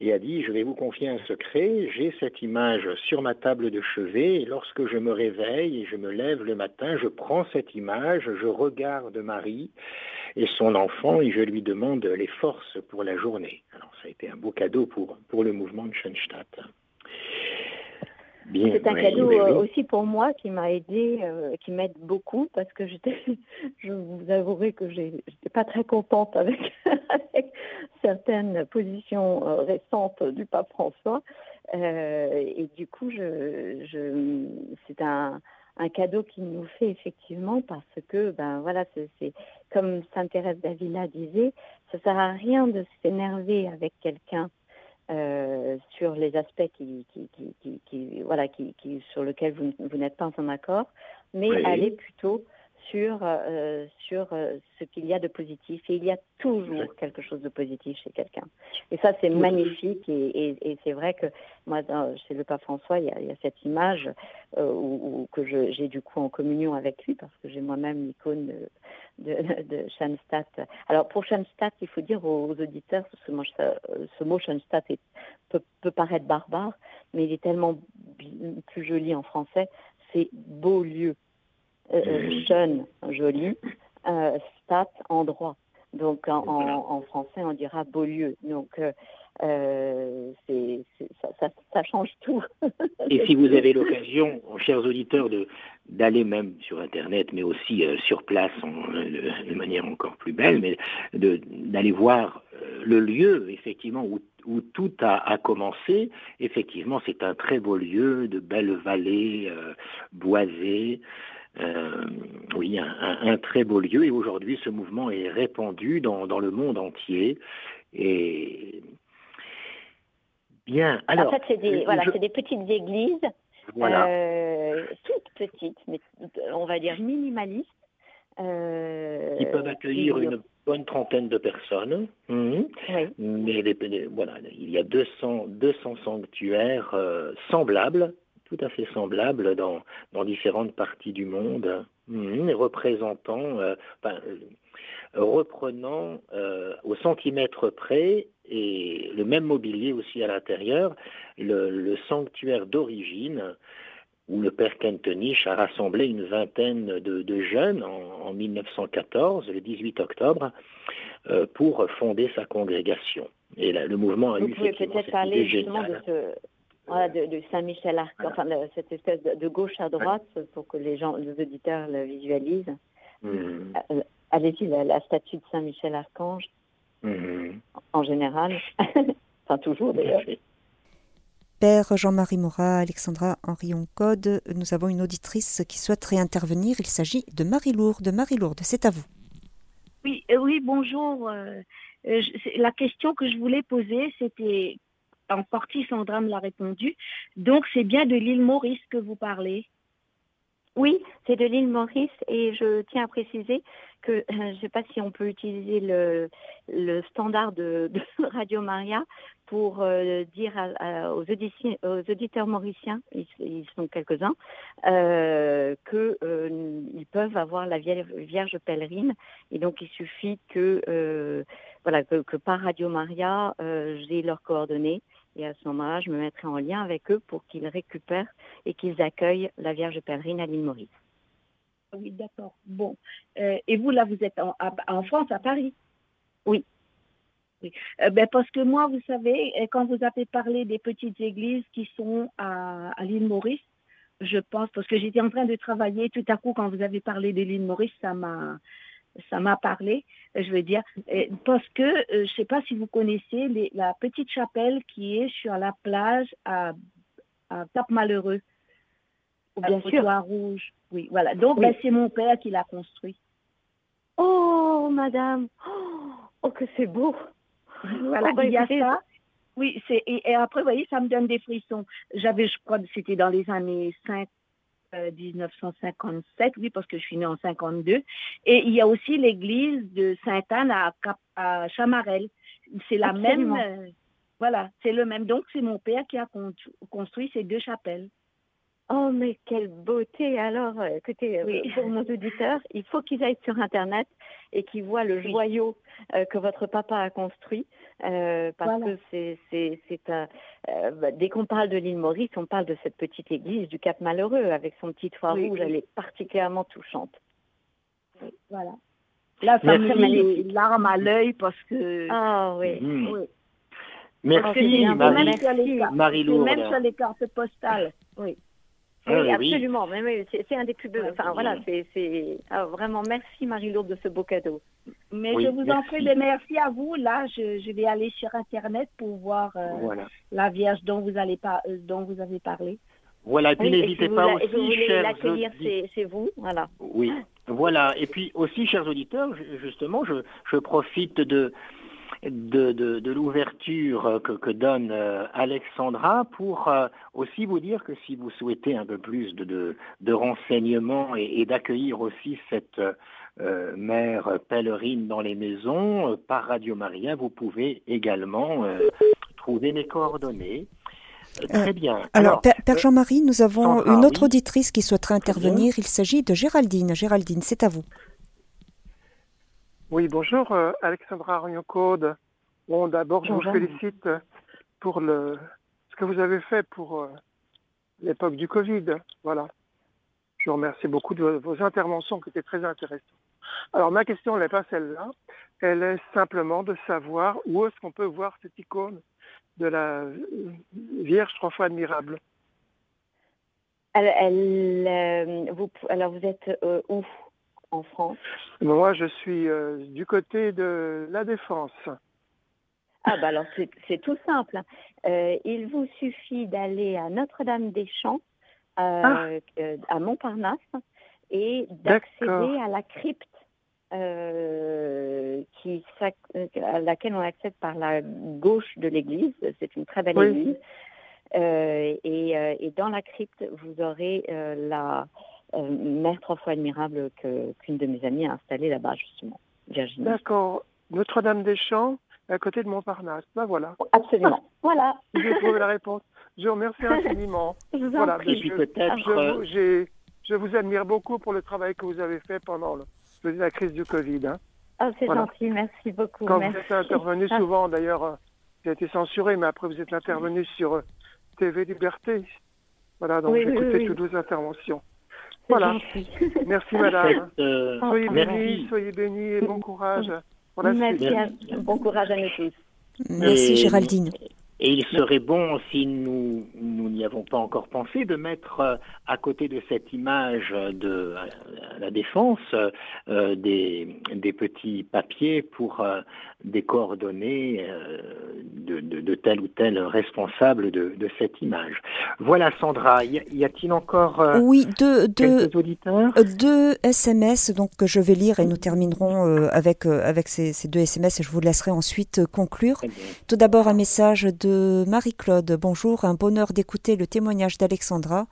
et a dit, je vais vous confier un secret, j'ai cette image sur ma table de chevet, et lorsque je me réveille et je me lève le matin, je prends cette image, je regarde Marie et son enfant, et je lui demande les forces pour la journée. Alors ça a été un beau cadeau pour, pour le mouvement de Schoenstatt. C'est un cadeau euh, aussi pour moi qui m'a aidé, euh, qui m'aide beaucoup parce que j'étais, je vous avouerai que j'étais pas très contente avec, avec certaines positions euh, récentes du pape François. et du coup, je, je, c'est un, un cadeau qu'il nous fait effectivement parce que, ben voilà, c'est comme Sainte Thérèse d'Avila disait, ça sert à rien de s'énerver avec quelqu'un euh, sur les aspects qui, qui, qui, qui voilà, qui, sur lesquels vous, vous n'êtes pas en accord, mais allez plutôt sur, euh, sur euh, ce qu'il y a de positif. Et il y a toujours quelque chose de positif chez quelqu'un. Et ça, c'est magnifique. Et, et, c'est vrai que moi, chez le pape François, il y a, il y a cette image euh, où, que j'ai du coup en communion avec lui, parce que j'ai moi-même l'icône de, de, de Schoenstatt. Alors, pour Schoenstatt, il faut dire aux, auditeurs, ce mot, ce mot Schoenstatt peut, peut paraître barbare, mais il est tellement plus joli en français, c'est beau lieu. Euh, euh, jeune, joli, euh, stat, endroit. Donc en, en, français, on dira Beaulieu. Donc euh, c'est, ça, ça, ça, change tout. Et si vous avez l'occasion, chers auditeurs, de, d'aller même sur Internet, mais aussi sur place de, manière encore plus belle, mais de, d'aller voir le lieu, effectivement, où, où tout a, a, commencé, effectivement, c'est un très beau lieu, de belles vallées boisées. Euh, oui, un, très beau lieu. Et aujourd'hui, ce mouvement est répandu dans, le monde entier. Et bien. Alors, en fait, c'est des, voilà, des petites églises, euh, toutes petites, mais on va dire minimalistes. Euh, qui peuvent accueillir une bonne trentaine de personnes. Mhm. Mais voilà, il y a 200, 200 sanctuaires semblables tout à fait semblable dans, dans différentes parties du monde, mmh, représentant, euh, euh, reprenant euh, au centimètre près et le même mobilier aussi à l'intérieur, le, sanctuaire d'origine où le père Kentenich a rassemblé une vingtaine de, jeunes en, 1914, le 18 octobre, pour fonder sa congrégation. Et le mouvement a Vous eu pouvez peut-être parler justement de ce, de, Saint-Michel-Archange, enfin, cette espèce de, gauche à droite, pour que les gens, les auditeurs le visualisent. Mmh. Euh, allez-y, la, statue de Saint-Michel-Archange, mmh. en général, enfin toujours d'ailleurs. Père Jean-Marie Morat, Alexandra Henri Code, nous avons une auditrice qui souhaiterait intervenir. Il s'agit de Marie-Lourde. Marie-Lourde, c'est à vous. Oui, euh, oui bonjour. Euh, la question que je voulais poser, c'était en partie, Sandra me l'a répondu. Donc, c'est bien de l'île Maurice que vous parlez. Oui, c'est de l'île Maurice et je tiens à préciser que euh, je ne sais pas si on peut utiliser le, standard de, Radio Maria pour euh, dire aux, auditeurs mauriciens, ils, sont quelques-uns, euh, qu'ils peuvent avoir la Vierge, pèlerine et donc il suffit que, voilà, que, par Radio Maria, j'ai leurs coordonnées et à ce moment-là, je me mettrai en lien avec eux pour qu'ils récupèrent et qu'ils accueillent la Vierge pèlerine à l'île Maurice. Oui, d'accord. Bon. Euh, et vous, là, vous êtes en, France, à Paris? Oui. Euh, ben, parce que moi, vous savez, euh, quand vous avez parlé des petites églises qui sont à, à l'île Maurice, je pense, parce que j'étais en train de travailler, tout à coup, quand vous avez parlé de l'île Maurice, ça m'a ça m'a parlé, je veux dire, parce que euh, je ne sais pas si vous connaissez la petite chapelle qui est sur la plage à, Cap Malheureux, bien sûr, rouge. Oui, voilà. Donc ben, c'est mon père qui l'a construit. Oh, madame, oh que c'est beau. Voilà, oh, ben, il y a ça. Oui, c'est et, après, vous voyez, ça me donne des frissons. J'avais, je crois, c'était dans les années 5, 1957, oui, parce que je suis née en 52. Et il y a aussi l'église de Sainte-Anne à, à Chamarel. C'est la même. Euh, voilà, c'est le même. Donc, c'est mon père qui a construit ces deux chapelles. Oh, mais quelle beauté Alors, euh, écoutez, euh, pour nos auditeurs, il faut qu'ils aillent sur Internet et qu'ils voient le joyau euh, que votre papa a construit. Parce que c'est, c'est, c'est un, bah, dès qu'on parle de l'île Maurice, on parle de cette petite église du Cap Malheureux avec son petit toit rouge. Elle est particulièrement touchante. voilà. Là, ça me met les larmes à l'œil parce que. Ah oui. Mmh. Merci, Marie, Marie-Lourde. Même sur les cartes postales. Oui. Ah oui, absolument. Mais, c'est un des plus beaux. Enfin, voilà, c'est ah, vraiment merci Marie-Lourde de ce beau cadeau. Mais je vous en prie, merci à vous. Là, je, vais aller sur Internet pour voir euh, la Vierge dont vous, allez pas, euh, dont vous avez parlé. Voilà, et puis n'hésitez pas aussi, chers l'accueillir, c'est vous, voilà. Oui, voilà. Et puis aussi, chers auditeurs, justement, je, je profite de de, de, l'ouverture que, que, donne Alexandra pour aussi vous dire que si vous souhaitez un peu plus de, de renseignements et, et d'accueillir aussi cette euh, mère pèlerine dans les maisons, euh, par Radio Maria, vous pouvez également euh, trouver mes coordonnées. Très bien. Alors, Père, Jean-Marie, nous avons une autre auditrice qui souhaiterait intervenir. Il s'agit de Géraldine. Géraldine, c'est à vous. Oui, bonjour, Alexandra Arion-Code. Bon, d'abord, je vous félicite pour le, ce que vous avez fait pour l'époque du Covid. Voilà. Je vous remercie beaucoup de vos interventions qui étaient très intéressantes. Alors ma question n'est pas celle-là, elle est simplement de savoir où est-ce qu'on peut voir cette icône de la Vierge trois fois admirable. Elle, euh, vous, alors vous êtes euh, où? En France Moi je suis euh, du côté de la Défense. Ah bah alors c'est tout simple. il vous suffit d'aller à Notre-Dame-des-Champs, ah. à Montparnasse, et d'accéder à la crypte euh, qui, à laquelle on accède par la gauche de l'église. C'est une très belle église. Euh, et, euh, et, dans la crypte, vous aurez la mère trois fois admirable qu'une de mes amies a installée là-bas, justement, Virginie. D'accord. Notre-Dame-des-Champs, à côté de Montparnasse. Ben voilà. Absolument. voilà. J'ai trouvé la réponse. Je vous remercie infiniment. je vous voilà, prie. Je, je, je, vous admire beaucoup pour le travail que vous avez fait pendant le, la crise du Covid. Hein. Ah, c'est gentil, merci beaucoup. Quand vous êtes intervenu ah. souvent, d'ailleurs, euh, j'ai été censuré, mais après vous êtes intervenu sur euh, TV Liberté. Voilà, donc j'ai écouté toutes vos interventions. Voilà. Merci madame. Euh, soyez bénis, soyez bénis et bon courage pour la merci bon courage à nous tous. Merci Géraldine. Et il serait bon, si nous n'y avons pas encore pensé, de mettre euh, à côté de cette image de la défense euh, des, des, petits papiers pour euh, des coordonnées de, de, tel ou tel responsable de, de cette image. Voilà Sandra, y a-t-il encore oui, deux, deux, auditeurs? Deux SMS donc, que je vais lire et nous terminerons avec, avec ces, ces, deux SMS et je vous laisserai ensuite conclure. Tout d'abord un message de Marie-Claude. Bonjour, un bonheur d'écouter le témoignage d'Alexandra,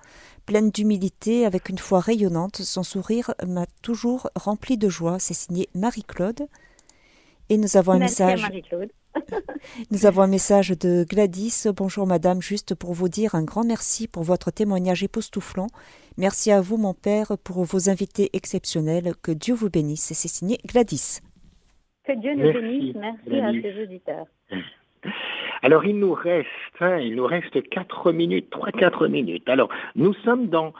pleine d'humilité, avec une foi rayonnante. Son sourire m'a toujours rempli de joie. C'est signé Marie-Claude. Et nous avons un message. nous avons un message de Gladys. Bonjour madame, juste pour vous dire un grand merci pour votre témoignage époustouflant. Merci à vous mon père pour vos invités exceptionnels. Que Dieu vous bénisse. C'est signé Gladys. Que Dieu nous bénisse. Merci à ces auditeurs. Alors il nous reste, hein, il nous reste quatre minutes, trois quatre minutes. Alors nous sommes dans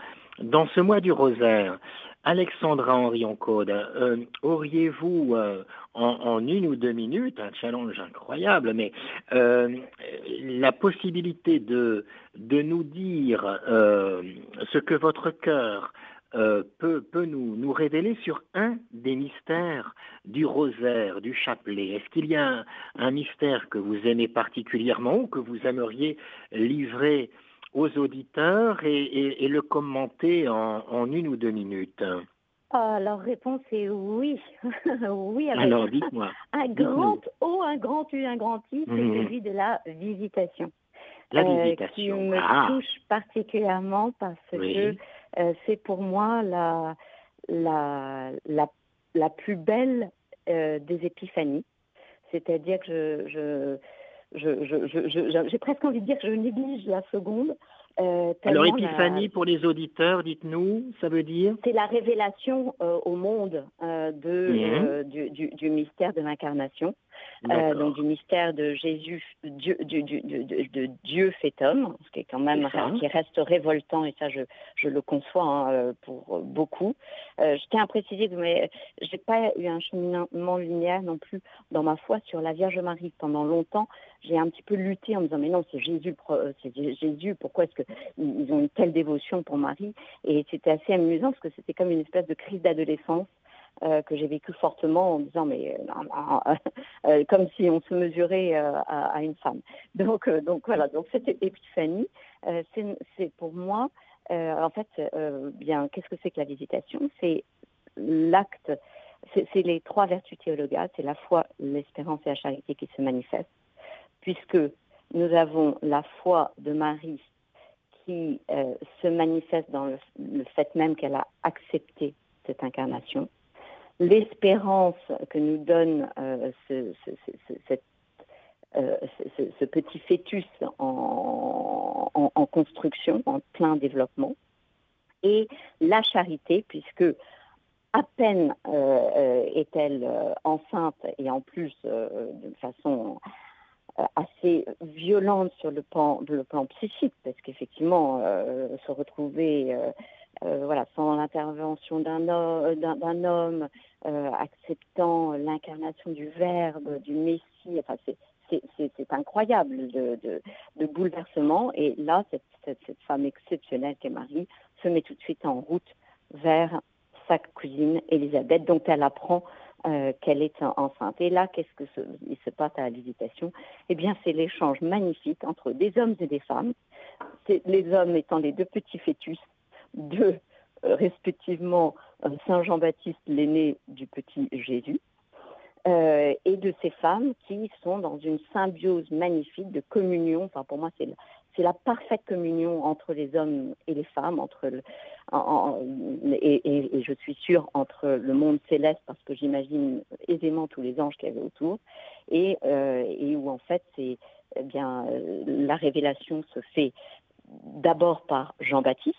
ce mois du rosaire. Alexandra Henri Code, euh, auriez-vous euh, en, une ou deux minutes, un challenge incroyable, mais euh, la possibilité de nous dire ce que votre cœur euh, peut, peut nous, nous, révéler sur un des mystères du rosaire, du chapelet Est-ce qu'il y a un, mystère que vous aimez particulièrement ou que vous aimeriez livrer aux auditeurs et, le commenter en, une ou deux minutes? Ah, Alors, réponse est oui. oui Alors, dites-moi. Un grand O, un grand U, un grand I, c'est mhm. celui de la visitation. La visitation. qui me ah. touche particulièrement parce que euh, c'est pour moi la, la, la, la plus belle euh, des épiphanies. C'est-à-dire que je, j'ai presque envie de dire que je néglige la seconde. Euh, Alors, épiphanie, pour les auditeurs, dites-nous, ça veut dire? C'est la révélation au monde de, mmh. du, du, du, mystère de l'incarnation. Euh, donc du mystère de Jésus, Dieu, de, Dieu fait homme, ce qui est quand même qui reste révoltant et ça je, je le conçois hein, euh, pour beaucoup. Euh, je tiens à préciser que je n'ai pas eu un cheminement linéaire non plus dans ma foi sur la Vierge Marie. Pendant longtemps, j'ai un petit peu lutté en me disant mais non c'est Jésus, c'est Jésus, pourquoi est-ce qu'ils ont une telle dévotion pour Marie? Et c'était assez amusant parce que c'était comme une espèce de crise d'adolescence. Euh, que j'ai vécu fortement en disant mais euh, euh, comme si on se mesurait à, une femme. Donc donc voilà donc cette épiphanie. C'est pour moi en fait bien qu'est-ce que c'est que la visitation? C'est l'acte c'est les trois vertus théologales, c'est la foi, l'espérance et la charité qui se manifestent, puisque nous avons la foi de Marie qui se manifeste dans le, fait même qu'elle a accepté cette incarnation, l'espérance que nous donne euh, ce, euh, ce, petit fœtus en, construction, en plein développement, et la charité, puisque à peine est-elle enceinte et en plus de façon euh, assez violente sur le plan, le plan psychique, parce qu'effectivement, euh, se retrouver euh, voilà, sans l'intervention d'un homme, acceptant l'incarnation du Verbe, du Messie, enfin, c'est incroyable de, bouleversement. Et là, cette, femme exceptionnelle qu'est Marie se met tout de suite en route vers sa cousine Elisabeth, dont elle apprend euh, qu'elle est enceinte. Et là, qu'est-ce que se, se passe à la visitation? Eh bien, c'est l'échange magnifique entre des hommes et des femmes. Les hommes étant les deux petits fœtus de euh, respectivement euh, Saint Jean-Baptiste, l'aîné du petit Jésus, et de ces femmes qui sont dans une symbiose magnifique de communion. Enfin, pour moi, c'est c'est la parfaite communion entre les hommes et les femmes, entre et, je suis sûre entre le monde céleste, parce que j'imagine aisément tous les anges qu'il y avait autour, et, euh, où en fait c'est eh bien la révélation se fait d'abord par Jean-Baptiste,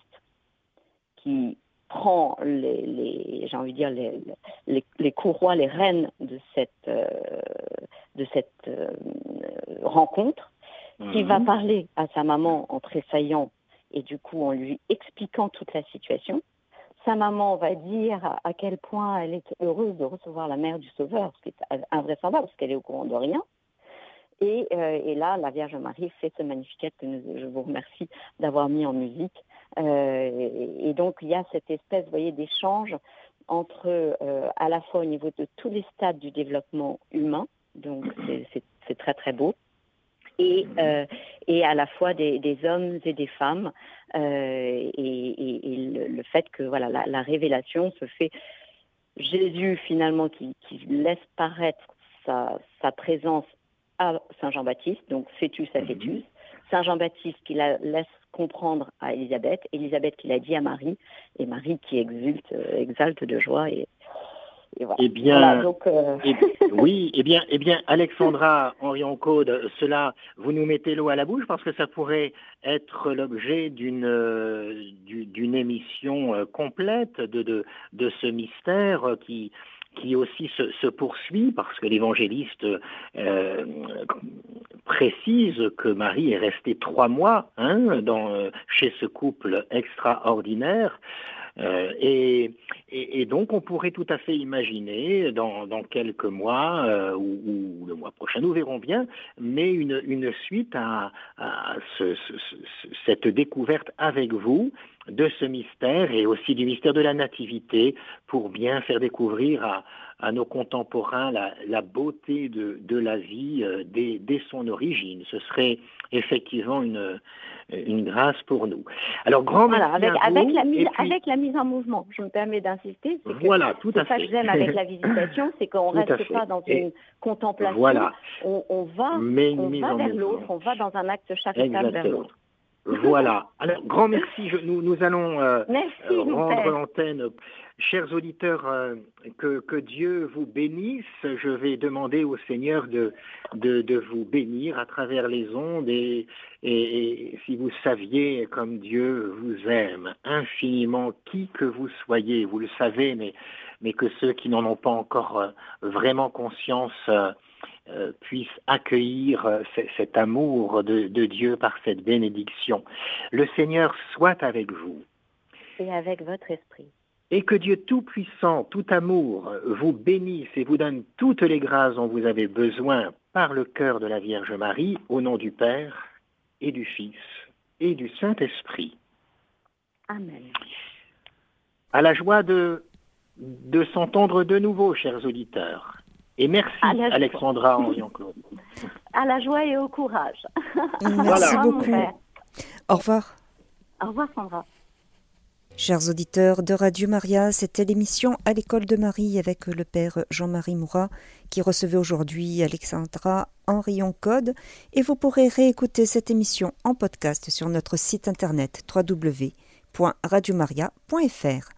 qui prend les, j'ai envie de dire les, les, courroies, les reines de cette euh, de cette euh, rencontre qui va mhm. parler à sa maman en tressaillant et du coup en lui expliquant toute la situation. Sa maman va dire à quel point elle est heureuse de recevoir la mère du Sauveur, ce qui est invraisemblable parce qu'elle est au courant de rien. Et, euh, et, là, la Vierge Marie fait ce magnificat que je vous remercie d'avoir mis en musique. Euh, et, donc, il y a cette espèce, vous voyez, d'échange entre, euh, à la fois au niveau de tous les stades du développement humain, donc c'est très très beau, et, euh, et à la fois des, des, hommes et des femmes. Euh, et, et, le, fait que voilà, la, la, révélation se fait. Jésus, finalement, qui, qui laisse paraître sa, sa, présence à Saint Jean-Baptiste, donc fœtus à mhm. fœtus. Saint Jean-Baptiste qui la laisse comprendre à Élisabeth, Élisabeth qui l'a dit à Marie, et Marie qui exulte, euh, exalte de joie. Et, eh bien, euh, oui, eh bien, eh bien, Alexandra Henri Code, cela, vous nous mettez l'eau à la bouche parce que ça pourrait être l'objet d'une euh, d'une émission euh, complète de, de, de ce mystère qui qui aussi se, se, poursuit parce que l'évangéliste précise que Marie est restée trois mois hein, dans, chez ce couple extraordinaire. Euh, et, donc, on pourrait tout à fait imaginer, dans, quelques mois euh, ou, le mois prochain, nous verrons bien, mais une, suite à, à ce, cette découverte avec vous de ce mystère et aussi du mystère de la nativité pour bien faire découvrir à, à nos contemporains la, la beauté de, de, la vie euh, dès, dès, son origine. Ce serait effectivement une, une grâce pour nous. Alors, grand voilà, avec, avec, la mise, avec la mise en mouvement, je me permets d'insister. Voilà, tout à fait. ça que j'aime avec la visitation, c'est qu'on ne reste pas dans une contemplation. Voilà. On, on va, on va vers l'autre, on va dans un acte charitable vers l'autre. Voilà. Alors, grand merci. Je, nous, nous allons euh, euh rendre l'antenne. Chers auditeurs, euh, que, que, Dieu vous bénisse. Je vais demander au Seigneur de, de, de vous bénir à travers les ondes et, et, si vous saviez comme Dieu vous aime infiniment, qui que vous soyez, vous le savez, mais, mais que ceux qui n'en ont pas encore euh, vraiment conscience puisse accueillir euh, cet amour de, Dieu par cette bénédiction. Le Seigneur soit avec vous. Et avec votre esprit. Et que Dieu Tout-Puissant, tout amour, vous bénisse et vous donne toutes les grâces dont vous avez besoin par le cœur de la Vierge Marie, au nom du Père et du Fils et du Saint-Esprit. Amen. À la joie de, de s'entendre de nouveau, chers auditeurs. Et merci Alexandra Henri-Claude. À la joie et au courage. Merci beaucoup. Au revoir. Au revoir Sandra. Chers auditeurs de Radio Maria, c'était l'émission à l'école de Marie avec le père Jean-Marie Mourat qui recevait aujourd'hui Alexandra Henrion Code et vous pourrez réécouter cette émission en podcast sur notre site internet www.radiomaria.fr.